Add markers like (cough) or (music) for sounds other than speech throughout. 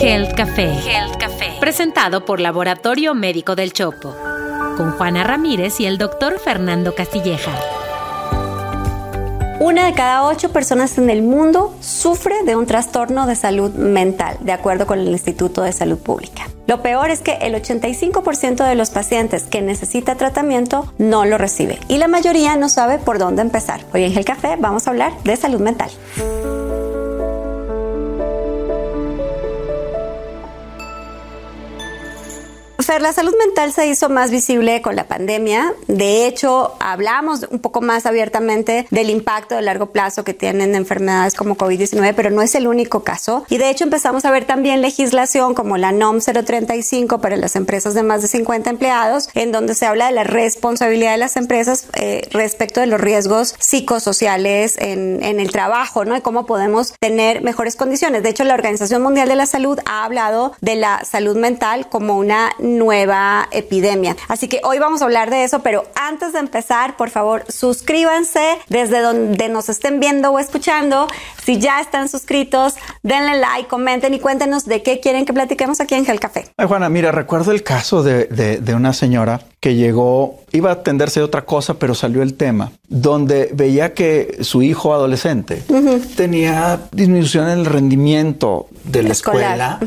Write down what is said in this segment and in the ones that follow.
Health Café. Health Café. Presentado por Laboratorio Médico del Chopo. Con Juana Ramírez y el doctor Fernando Castilleja. Una de cada ocho personas en el mundo sufre de un trastorno de salud mental, de acuerdo con el Instituto de Salud Pública. Lo peor es que el 85% de los pacientes que necesita tratamiento no lo recibe y la mayoría no sabe por dónde empezar. Hoy en el café vamos a hablar de salud mental. Fer, la salud mental se hizo más visible con la pandemia. De hecho, hablamos un poco más abiertamente del impacto de largo plazo que tienen enfermedades como COVID-19, pero no es el único caso. Y de hecho empezamos a ver también legislación como la NOM 035 para las empresas de más de 50 empleados, en donde se habla de la responsabilidad de las empresas eh, respecto de los riesgos psicosociales en, en el trabajo, ¿no? Y cómo podemos tener mejores condiciones. De hecho, la Organización Mundial de la Salud ha hablado de la salud mental como una nueva epidemia. Así que hoy vamos a hablar de eso, pero antes de empezar, por favor, suscríbanse desde donde nos estén viendo o escuchando. Si ya están suscritos, denle like, comenten y cuéntenos de qué quieren que platiquemos aquí en Gel Café. Ay, Juana, mira, recuerdo el caso de, de, una señora que llegó, iba a atenderse de otra cosa, pero salió el tema, donde veía que su hijo adolescente tenía disminución en el rendimiento de la escuela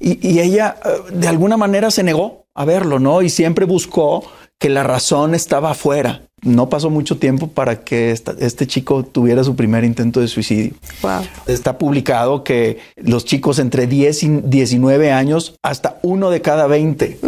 y, y, ella eh, de alguna manera se negó a verlo, ¿no? Y siempre buscó que la razón estaba afuera. No pasó mucho tiempo para que este chico tuviera su primer intento de suicidio. Está publicado que los chicos entre 10 y 19 años, hasta uno de cada 20,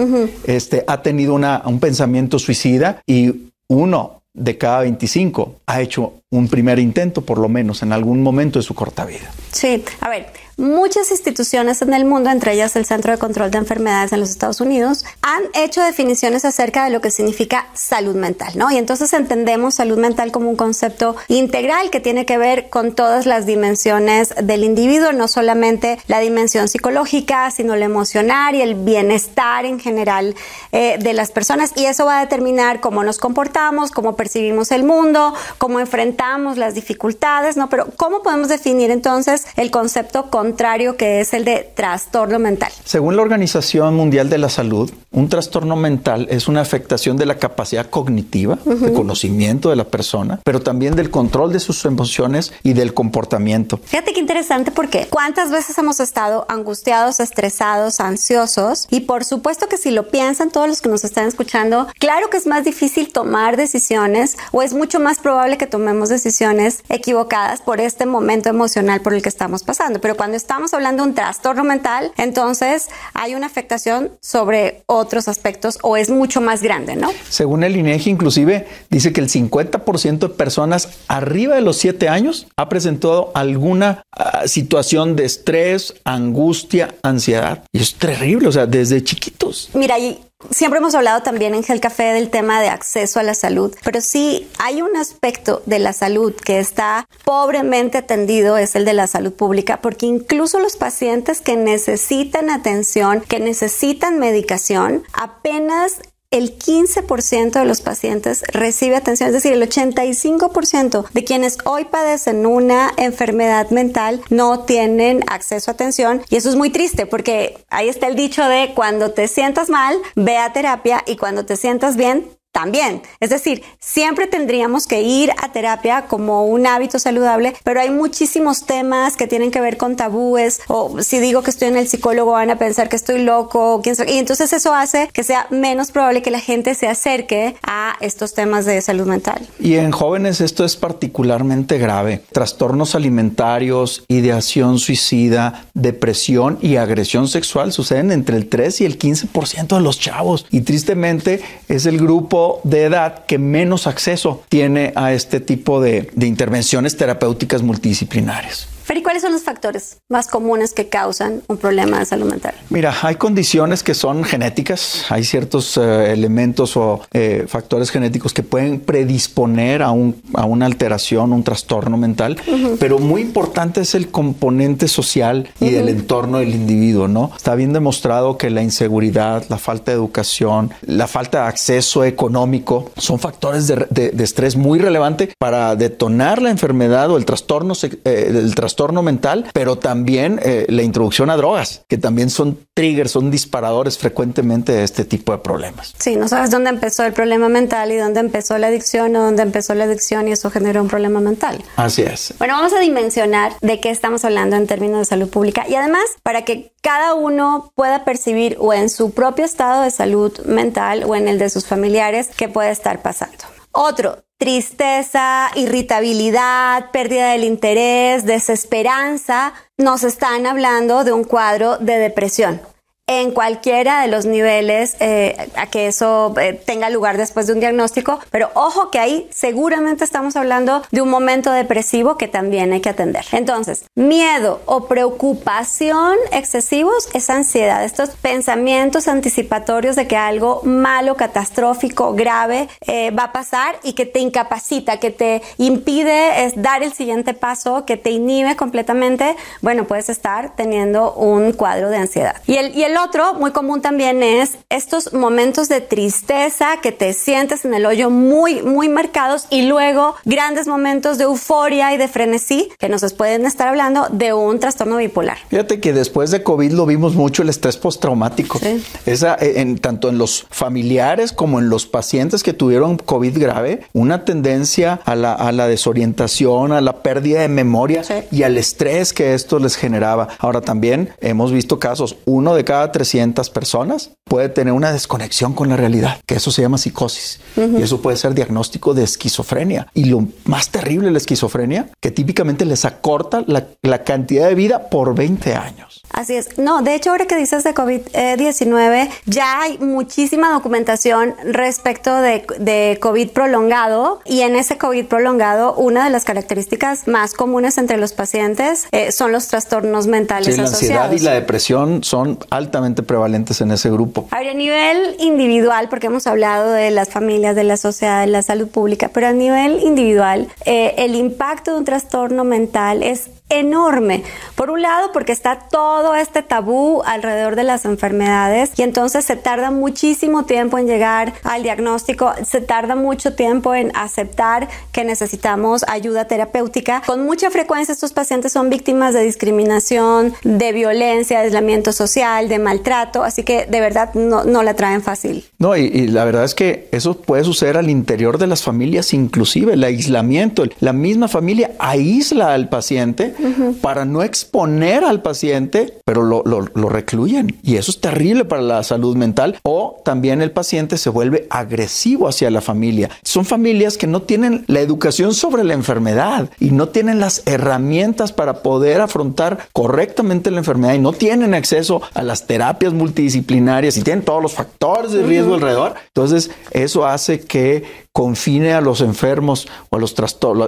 este, ha tenido una, un pensamiento suicida y uno de cada 25 ha hecho un primer intento, por lo menos en algún momento de su corta vida. Sí, a ver, Muchas instituciones en el mundo, entre ellas el Centro de Control de Enfermedades en los Estados Unidos, han hecho definiciones acerca de lo que significa salud mental, ¿no? Y entonces entendemos salud mental como un concepto integral que tiene que ver con todas las dimensiones del individuo, no solamente la dimensión psicológica, sino la emocional y el bienestar en general eh, de las personas. Y eso va a determinar cómo nos comportamos, cómo percibimos el mundo, cómo enfrentamos las dificultades, ¿no? Pero ¿cómo podemos definir entonces el concepto contrario que es el de trastorno mental. Según la Organización Mundial de la Salud, un trastorno mental es una afectación de la capacidad cognitiva, de conocimiento de la persona, pero también del control de sus emociones y del comportamiento. Fíjate qué interesante porque cuántas veces hemos estado angustiados, estresados, ansiosos y por supuesto que si lo piensan todos los que nos están escuchando, claro que es más difícil tomar decisiones o es mucho más probable que tomemos decisiones equivocadas por este momento emocional por el que estamos pasando, pero cuando estamos hablando de un trastorno mental, entonces hay una afectación sobre otros aspectos o es mucho más grande, ¿no? Según el INEGI, inclusive dice que el 50% de personas arriba de los 7 años ha presentado alguna ah, situación de estrés, angustia, ansiedad. Y es terrible, o sea, desde chiquitos. Mira, y Siempre hemos hablado también en Gel Café del tema de acceso a la salud, pero sí hay un aspecto de la salud que está pobremente atendido, es el de la salud pública, porque incluso los pacientes que necesitan atención, que necesitan medicación, apenas el 15% de los pacientes recibe atención, es decir, el 85% de quienes hoy padecen una enfermedad mental no tienen acceso a atención. Y eso es muy triste porque ahí está el dicho de cuando te sientas mal, ve a terapia y cuando te sientas bien, también. Es decir, siempre tendríamos que ir a terapia como un hábito saludable, pero hay muchísimos temas que tienen que ver con tabúes o si digo que estoy en el psicólogo van a pensar que estoy loco y entonces eso hace que sea menos probable que la gente se acerque a estos temas de salud mental. Y en jóvenes esto es particularmente grave. Trastornos alimentarios, ideación suicida, depresión y agresión sexual suceden entre el 3 y el 15% de los chavos y tristemente es el grupo de edad que menos acceso tiene a este tipo de, de intervenciones terapéuticas multidisciplinarias. Fer, cuáles son los factores más comunes que causan un problema de salud mental? Mira, hay condiciones que son genéticas, hay ciertos eh, elementos o eh, factores genéticos que pueden predisponer a, un, a una alteración, un trastorno mental, pero muy importante es el componente social y del entorno del individuo, ¿no? Está bien demostrado que la inseguridad, la falta de educación, la falta de acceso económico son factores de, de, estrés muy relevante para detonar la enfermedad o el trastorno, eh, el trastorno trastorno mental, pero también eh, la introducción a drogas, que también son triggers, son disparadores frecuentemente de este tipo de problemas. Sí, no sabes dónde empezó el problema mental y dónde empezó la adicción o dónde empezó la adicción y eso generó un problema mental. Así es. Bueno, vamos a dimensionar de qué estamos hablando en términos de salud pública y además para que cada uno pueda percibir o en su propio estado de salud mental o en el de sus familiares qué puede estar pasando. Otro, tristeza, irritabilidad, pérdida del interés, desesperanza, nos están hablando de un cuadro de depresión en cualquiera de los niveles eh, a que eso eh, tenga lugar después de un diagnóstico, pero ojo que ahí seguramente estamos hablando de un momento depresivo que también hay que atender. Entonces, miedo o preocupación excesivos es ansiedad, estos pensamientos anticipatorios de que algo malo, catastrófico, grave eh, va a pasar y que te incapacita, que te impide dar el siguiente paso, que te inhibe completamente, bueno, puedes estar teniendo un cuadro de ansiedad. Y el el otro, muy común también, es estos momentos de tristeza que te sientes en el hoyo muy, muy marcados y luego grandes momentos de euforia y de frenesí que nos pueden estar hablando de un trastorno bipolar. Fíjate que después de COVID lo vimos mucho el estrés postraumático. Esa, eh, en, tanto en los familiares como en los pacientes que tuvieron COVID grave, una tendencia a la, a la desorientación, a la pérdida de memoria y al estrés que esto les generaba. Ahora también hemos visto casos, uno de cada 300 personas puede tener una desconexión con la realidad, que eso se llama psicosis. Y eso puede ser diagnóstico de esquizofrenia. Y lo más terrible de la esquizofrenia, que típicamente les acorta la, la cantidad de vida por 20 años. Así es. No, de hecho, ahora que dices de COVID-19, ya hay muchísima documentación respecto de, de, COVID prolongado. Y en ese COVID prolongado, una de las características más comunes entre los pacientes eh, son los trastornos mentales sí, la ansiedad y la depresión son altamente prevalentes en ese grupo. Ahora, a nivel individual, porque hemos hablado de las familias, de la sociedad, de la salud pública, pero a nivel individual, eh, el impacto de un trastorno mental es enorme. Por un lado, porque está todo este tabú alrededor de las enfermedades y entonces se tarda muchísimo tiempo en llegar al diagnóstico, se tarda mucho tiempo en aceptar que necesitamos ayuda terapéutica. Con mucha frecuencia estos pacientes son víctimas de discriminación, de violencia, de aislamiento social, de maltrato, así que de verdad no, la traen fácil. No, y, la verdad es que eso puede suceder al interior de las familias, inclusive el aislamiento. La misma familia aísla al paciente para no exponer al paciente, pero lo, lo, recluyen. Y eso es terrible para la salud mental. O también el paciente se vuelve agresivo hacia la familia. Son familias que no tienen la educación sobre la enfermedad y no tienen las herramientas para poder afrontar correctamente la enfermedad y no tienen acceso a las terapias multidisciplinarias y tienen todos los factores de riesgo alrededor. Entonces, eso hace que confine a los enfermos o a, los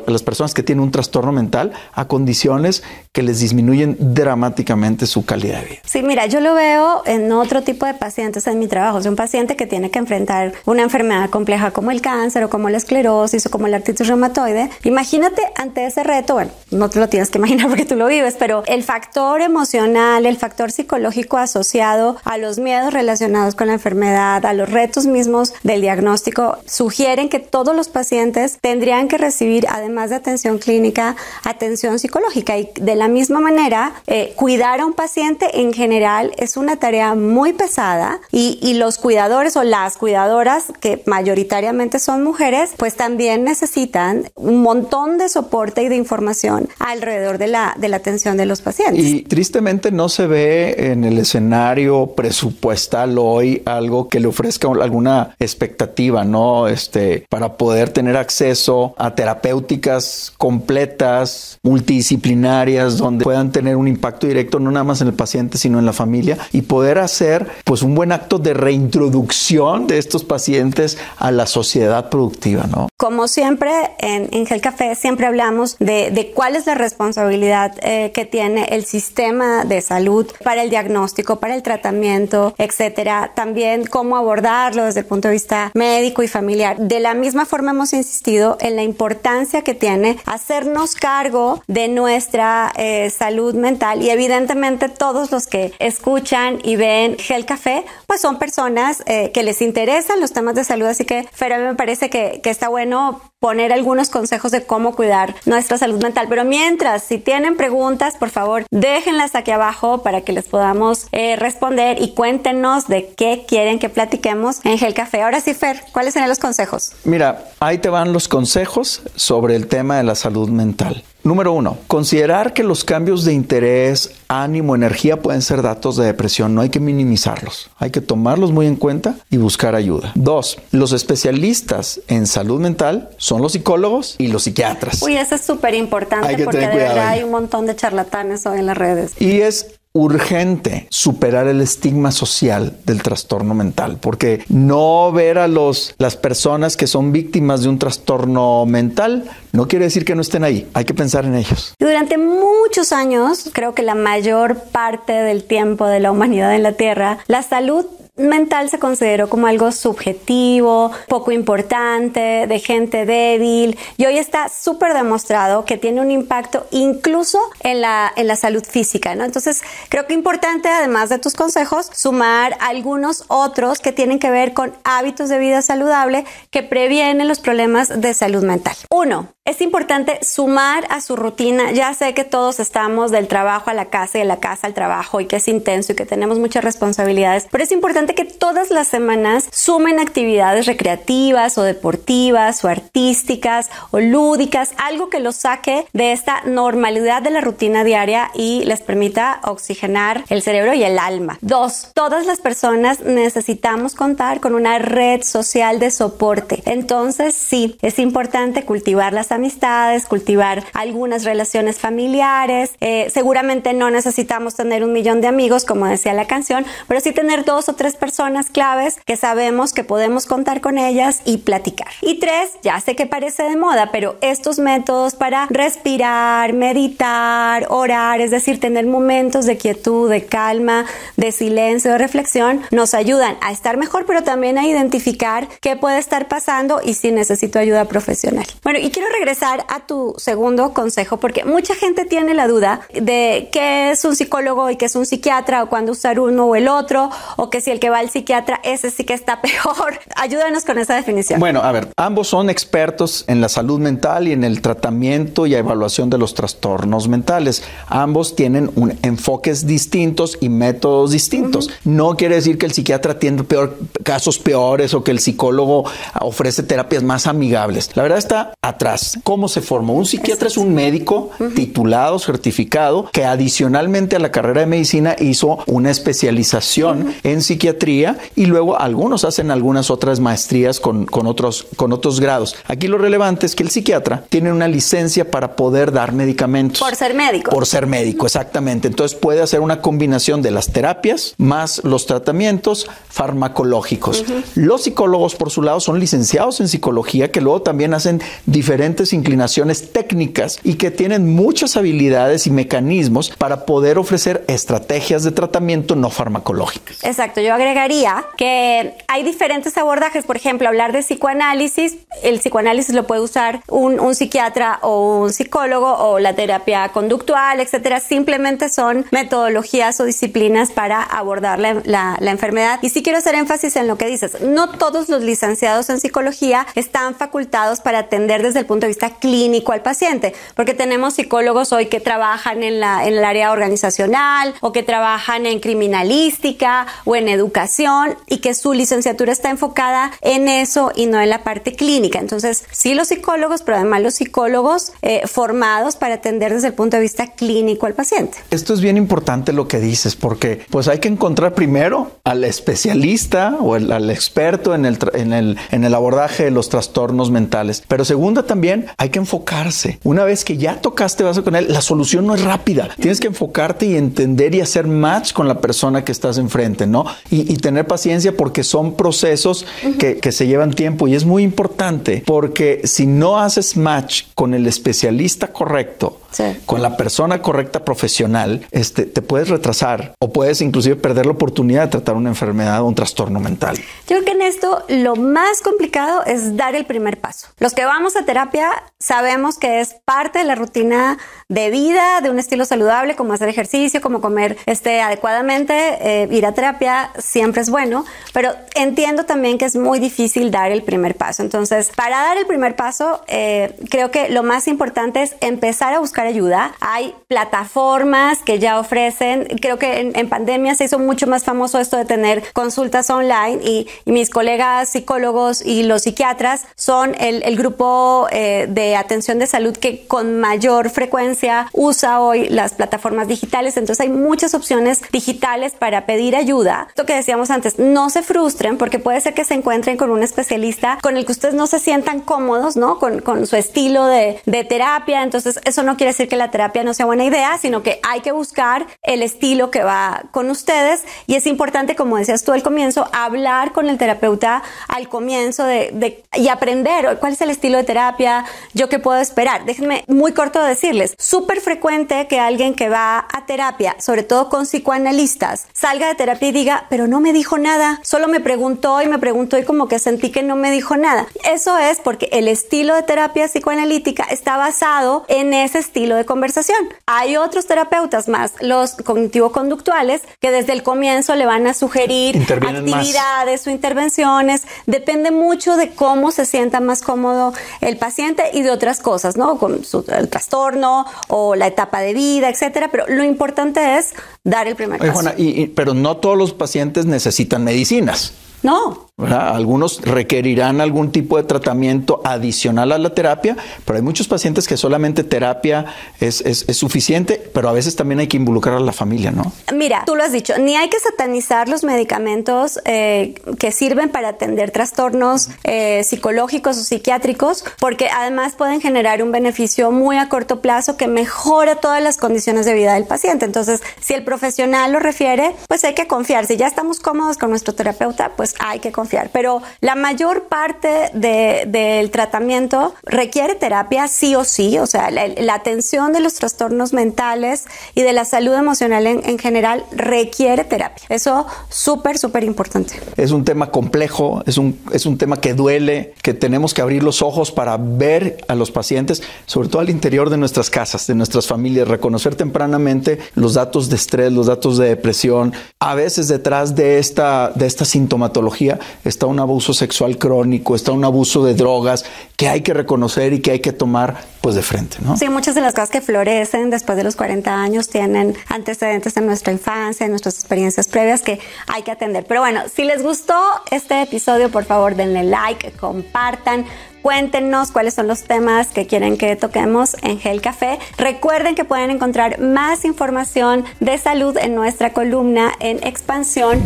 las personas que tienen un trastorno mental a condiciones que les disminuyen dramáticamente su calidad de vida. Sí, mira, yo lo veo en otro tipo de pacientes en mi trabajo. Es un paciente que tiene que enfrentar una enfermedad compleja como el cáncer o como la esclerosis o como la artritis reumatoide. Imagínate ante ese reto, bueno, no te lo tienes que (laughs) imaginar porque tú lo vives, pero el factor emocional, el factor psicológico asociado a los miedos relacionados con la enfermedad, a los retos mismos del diagnóstico, sugieren todos los pacientes tendrían que recibir, además de atención clínica, atención psicológica. Y de la misma manera, eh, cuidar a un paciente en general es una tarea muy pesada y, y los cuidadores o las cuidadoras, que mayoritariamente son mujeres, pues también necesitan un montón de soporte y de información alrededor de la, de la atención de los pacientes. Y tristemente no se ve en el escenario presupuestal hoy algo que le ofrezca alguna expectativa, ¿no? Este, para poder tener acceso a terapéuticas completas, multidisciplinarias, donde puedan tener un impacto directo no nada más en el paciente, sino en la familia y poder hacer pues un buen acto de reintroducción de estos pacientes a la sociedad productiva, ¿no? Como siempre en, en Gel Café siempre hablamos de, de cuál es la responsabilidad eh, que tiene el sistema de salud para el diagnóstico, para el tratamiento, etcétera. También cómo abordarlo desde el punto de vista médico y familiar. De la misma forma hemos insistido en la importancia que tiene hacernos cargo de nuestra eh, salud mental y evidentemente todos los que escuchan y ven Gel Café, pues son personas eh, que les interesan los temas de salud, así que, pero a mí me parece que, que está bueno poner algunos consejos de cómo cuidar nuestra salud mental. Pero mientras, si tienen preguntas, por favor, déjenlas aquí abajo para que les podamos eh, responder y cuéntenos de qué quieren que platiquemos en Gel Café. Ahora sí, Fer, ¿cuáles serían los consejos? Mira, ahí te van los consejos sobre el tema de la salud mental. Número uno, considerar que los cambios de interés, ánimo, energía pueden ser datos de depresión. No hay que minimizarlos. Hay que tomarlos muy en cuenta y buscar ayuda. Dos, los especialistas en salud mental son los psicólogos y los psiquiatras. Uy, eso es súper importante porque de verdad hay un montón de charlatanes hoy en las redes. Y es urgente superar el estigma social del trastorno mental, porque no ver a los, las personas que son víctimas de un trastorno mental no quiere decir que no estén ahí, hay que pensar en ellos. Durante muchos años, creo que la mayor parte del tiempo de la humanidad en la Tierra, la salud mental se consideró como algo subjetivo, poco importante, de gente débil y hoy está súper demostrado que tiene un impacto incluso en la, en la salud física, ¿no? Entonces creo que importante además de tus consejos sumar algunos otros que tienen que ver con hábitos de vida saludable que previenen los problemas de salud mental. Uno, es importante sumar a su rutina. Ya sé que todos estamos del trabajo a la casa y de la casa al trabajo y que es intenso y que tenemos muchas responsabilidades, pero es importante que todas las semanas sumen actividades recreativas o deportivas o artísticas o lúdicas, algo que los saque de esta normalidad de la rutina diaria y les permita oxigenar el cerebro y el alma. Dos, todas las personas necesitamos contar con una red social de soporte. Entonces, sí, es importante cultivar las amistades, cultivar algunas relaciones familiares. Eh, seguramente no necesitamos tener un millón de amigos, como decía la canción, pero sí tener dos o tres personas claves que sabemos que podemos contar con ellas y platicar. Y tres, ya sé que parece de moda, pero estos métodos para respirar, meditar, orar, es decir, tener momentos de quietud, de calma, de silencio, de reflexión, nos ayudan a estar mejor, pero también a identificar qué puede estar pasando y si necesito ayuda profesional. Bueno, y quiero regresar regresar a tu segundo consejo porque mucha gente tiene la duda de qué es un psicólogo y qué es un psiquiatra o cuándo usar uno o el otro o que si el que va al psiquiatra ese sí que está (laughs) peor. Ayúdanos con esa definición. Bueno, a ver, ambos son expertos en la salud mental y en el tratamiento y evaluación de los trastornos mentales. Ambos tienen un, enfoques distintos y métodos distintos. No quiere decir que el psiquiatra tiene peor, casos peores o que el psicólogo ofrece terapias más amigables. La verdad está atrás cómo se formó. Un psiquiatra es un médico titulado, certificado, que adicionalmente a la carrera de medicina hizo una especialización en psiquiatría y luego algunos hacen algunas otras maestrías con, otros, con otros grados. Aquí lo relevante es que el psiquiatra tiene una licencia para poder dar medicamentos. Por ser médico. Por ser médico, exactamente. Entonces puede hacer una combinación de las terapias más los tratamientos farmacológicos. Los psicólogos, por su lado, son licenciados en psicología que luego también hacen diferentes inclinaciones técnicas y que tienen muchas habilidades y mecanismos para poder ofrecer estrategias de tratamiento no farmacológicas. Exacto, yo agregaría que hay diferentes abordajes, por ejemplo, hablar de psicoanálisis, el psicoanálisis lo puede usar un, psiquiatra o un psicólogo o la terapia conductual, etcétera, simplemente son metodologías o disciplinas para abordar la, enfermedad. Y sí quiero hacer énfasis en lo que dices, no todos los licenciados en psicología están facultados para atender desde el punto de vista clínico al paciente, porque tenemos psicólogos hoy que trabajan en, la, en el área organizacional o que trabajan en criminalística o en educación y que su licenciatura está enfocada en eso y no en la parte clínica. Entonces, sí los psicólogos, pero además los psicólogos eh, formados para atender desde el punto de vista clínico al paciente. Esto es bien importante lo que dices, porque pues hay que encontrar primero al especialista o al experto en el, en, el, en el abordaje de los trastornos mentales, pero segunda también hay que enfocarse. Una vez que ya tocaste vaso con él, la solución no es rápida. Tienes que enfocarte y entender y hacer match con la persona que estás enfrente, ¿no? Y, tener paciencia porque son procesos que, que se llevan tiempo y es muy importante porque si no haces match con el especialista correcto, con la persona correcta profesional, este, te puedes retrasar o puedes inclusive perder la oportunidad de tratar una enfermedad o un trastorno mental. Yo creo que en esto lo más complicado es dar el primer paso. Los que vamos a terapia sabemos que es parte de la rutina de vida, de un estilo saludable, como hacer ejercicio, como comer este, adecuadamente, eh, ir a terapia siempre es bueno, pero entiendo también que es muy difícil dar el primer paso. Entonces, para dar el primer paso, eh, creo que lo más importante es empezar a buscar ayuda. Hay plataformas que ya ofrecen, creo que en, pandemia se hizo mucho más famoso esto de tener consultas online y, mis colegas psicólogos y los psiquiatras son el, grupo eh, de atención de salud que con mayor frecuencia usa hoy las plataformas digitales. Entonces hay muchas opciones digitales para pedir ayuda. Lo que decíamos antes, no se frustren porque puede ser que se encuentren con un especialista con el que ustedes no se sientan cómodos, ¿no? Con, con su estilo de, de terapia. Entonces eso no quiere decir que la terapia no sea buena idea, sino que hay que buscar el estilo que va con ustedes y es importante, como decías tú al comienzo, hablar con el terapeuta al comienzo de, de, y aprender cuál es el estilo de terapia, yo qué puedo esperar. Déjenme muy corto decirles, súper frecuente que alguien que va a terapia, sobre todo con psicoanalistas, salga de terapia y diga, pero no me dijo nada, solo me preguntó y me preguntó y como que sentí que no me dijo nada. Eso es porque el estilo de terapia psicoanalítica está basado en ese estilo de conversación. Hay otros terapeutas más, los cognitivo-conductuales, que desde el comienzo le van a sugerir actividades o intervenciones. Depende mucho de cómo se sienta más cómodo el paciente y de otras cosas, ¿no? Con su, el trastorno o la etapa de vida, etcétera. Pero lo importante es dar el primer paso. pero no todos los pacientes necesitan medicinas. No, algunos requerirán algún tipo de tratamiento adicional a la terapia, pero hay muchos pacientes que solamente terapia es, suficiente, pero a veces también hay que involucrar a la familia, ¿no? Mira, tú lo has dicho, ni hay que satanizar los medicamentos eh, que sirven para atender trastornos eh, psicológicos o psiquiátricos, porque además pueden generar un beneficio muy a corto plazo que mejora todas las condiciones de vida del paciente. Entonces, si el profesional lo refiere, pues hay que confiar. Si ya estamos cómodos con nuestro terapeuta, pues hay que confiar pero la mayor parte del tratamiento requiere terapia sí o sí, o sea, la, atención de los trastornos mentales y de la salud emocional en, general requiere terapia. Eso súper, súper importante. Es un tema complejo, es un, es un tema que duele, que tenemos que abrir los ojos para ver a los pacientes, sobre todo al interior de nuestras casas, de nuestras familias, reconocer tempranamente los datos de estrés, los datos de depresión. A veces detrás de esta, de esta sintomatología está un abuso sexual crónico, está un abuso de drogas que hay que reconocer y que hay que tomar pues de frente, ¿no? Sí, muchas de las cosas que florecen después de los 40 años tienen antecedentes en nuestra infancia, en nuestras experiencias previas que hay que atender. Pero bueno, si les gustó este episodio, por favor denle like, compartan, Cuéntenos cuáles son los temas que quieren que toquemos en Gel Café. Recuerden que pueden encontrar más información de salud en nuestra columna en expansión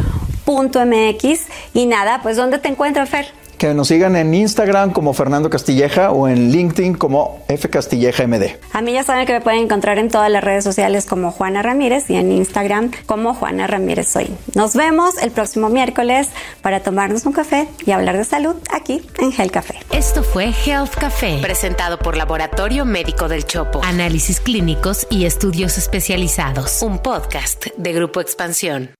.mx y nada, pues ¿dónde te encuentras, Fer? Que nos sigan en Instagram como Fernando Castilleja o en LinkedIn como F Castilleja MD. A mí ya saben que me pueden encontrar en todas las redes sociales como Juana Ramírez y en Instagram como Juana Ramírez Soy. Nos vemos el próximo miércoles para tomarnos un café y hablar de salud aquí en Health Café. Esto fue Health Café, presentado por Laboratorio Médico del Chopo. Análisis clínicos y estudios especializados. Un podcast de Grupo Expansión.